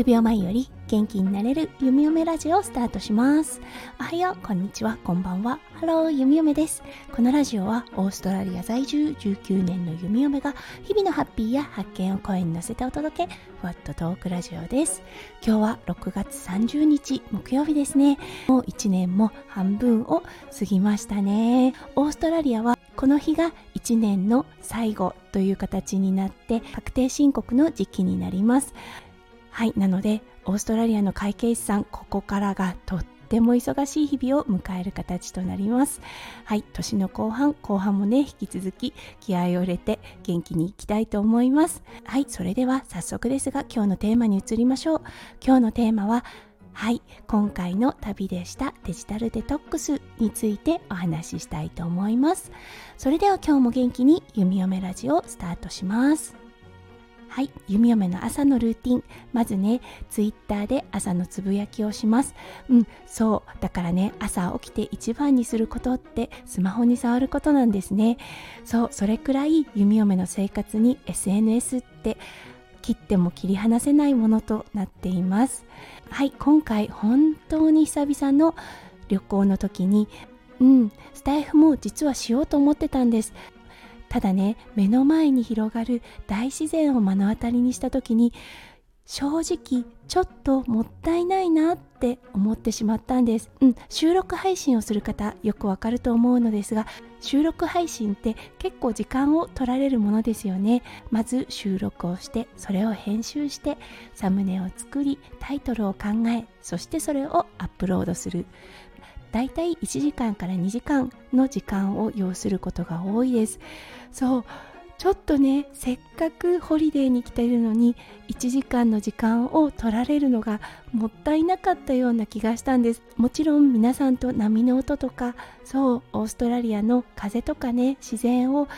数秒前より元気になれる弓嫁ラジオをスタートします。おはようこんにちは。こんばんは。ハロー弓嫁です。このラジオはオーストラリア在住19年の弓嫁が日々のハッピーや発見を声に乗せてお届けふわっとトークラジオです。今日は6月30日木曜日ですね。もう1年も半分を過ぎましたね。オーストラリアはこの日が1年の最後という形になって確定申告の時期になります。はいなのでオーストラリアの会計士さんここからがとっても忙しい日々を迎える形となります。はい年の後半後半もね引き続き気合を入れて元気にいきたいと思います。はいそれでは早速ですが今日のテーマに移りましょう。今日のテーマははい今回の旅でしたデジタルデトックスについてお話ししたいと思います。それでは今日も元気に弓嫁ラジオスタートします。はい。弓嫁の朝のルーティン。まずねツイッターで朝のつぶやきをします。うんそう。だからね朝起きて一番にすることってスマホに触ることなんですね。そう。それくらい弓嫁の生活に SNS って切っても切り離せないものとなっています。はい。今回本当に久々の旅行の時にうんスタイフも実はしようと思ってたんです。ただね目の前に広がる大自然を目の当たりにした時に正直ちょっともったいないなって思ってしまったんです、うん、収録配信をする方よくわかると思うのですが収録配信って結構時間を取られるものですよね。まず収録をしてそれを編集してサムネを作りタイトルを考えそしてそれをアップロードする。だいたい1時間から2時間の時間を要することが多いです。そう。ちょっとねせっかくホリデーに来ているのに1時間の時間を取られるのがもったいなかったような気がしたんです。もちろん皆さんと波の音とかそうオーストラリアの風とかね自然を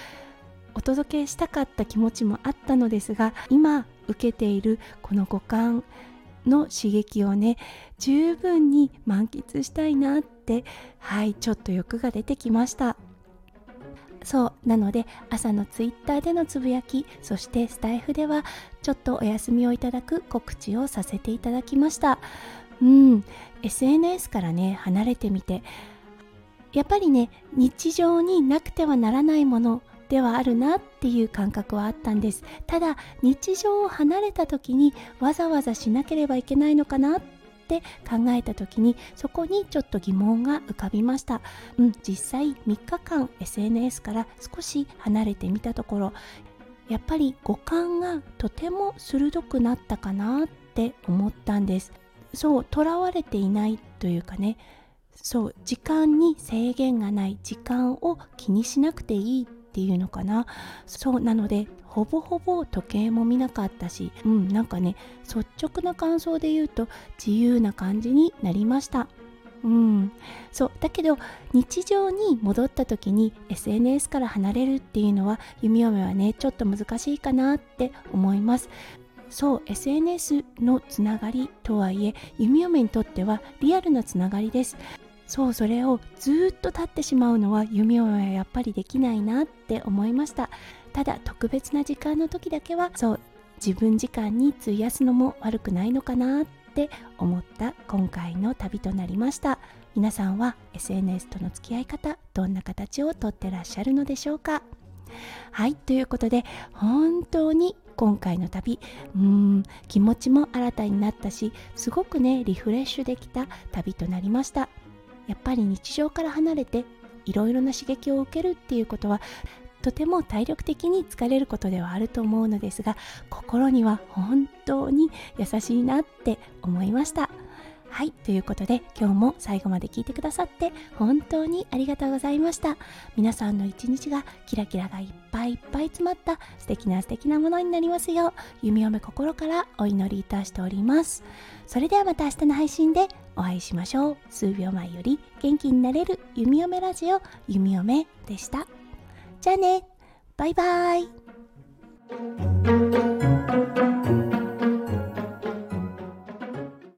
お届けしたかった気持ちもあったのですが今受けているこの五感の刺激をね十分に満喫したいなってはいちょっと欲が出てきました。そうなので朝のツイッターでのつぶやきそしてスタイフではちょっとお休みをいただく告知をさせていただきました。うん SNS からね離れてみてやっぱりね日常になくてはならないものではあるなっていう感覚はあったんです。ただ日常を離れた時にわざわざしなければいけないのかなってって考えた時にそこにちょっと疑問が浮かびました、うん、実際3日間 SNS から少し離れてみたところやっぱり五感がとても鋭くなったかなって思ったんです。そうとらわれていないというかね。そう時間に制限がない時間を気にしなくていいっていうのかな。そうなのでほぼほぼ時計も見なかったしうんなんかね率直な感想で言うと自由な感じになりました。うん。そうだけど日常に戻った時に SNS から離れるっていうのは弓嫁はねちょっと難しいかなって思います。そう SNS のつながりとはいえ弓嫁にとってはリアルなつながりです。そうそれをずっと立ってしまうのは弓嫁はやっぱりできないなって思いました。ただ特別な時間の時だけはそう自分時間に費やすのも悪くないのかなって思った今回の旅となりました。皆さんは SNS との付き合い方どんな形をとってらっしゃるのでしょうか？はいということで本当に今回の旅うーん気持ちも新たになったしすごくねリフレッシュできた旅となりました。やっぱり日常から離れていろいろな刺激を受けるっていうことはとても体力的に疲れることではあると思うのですが心には本当に優しいなって思いました。はいということで今日も最後まで聞いてくださって本当にありがとうございました。皆さんの一日がキラキラがいっぱいいっぱい詰まった素敵な素敵なものになりますよう弓嫁心からお祈りいたしております。それではまた明日の配信でお会いしましょう。数秒前より元気になれる弓嫁ラジオ弓嫁でした。じゃあね。バイバーイ。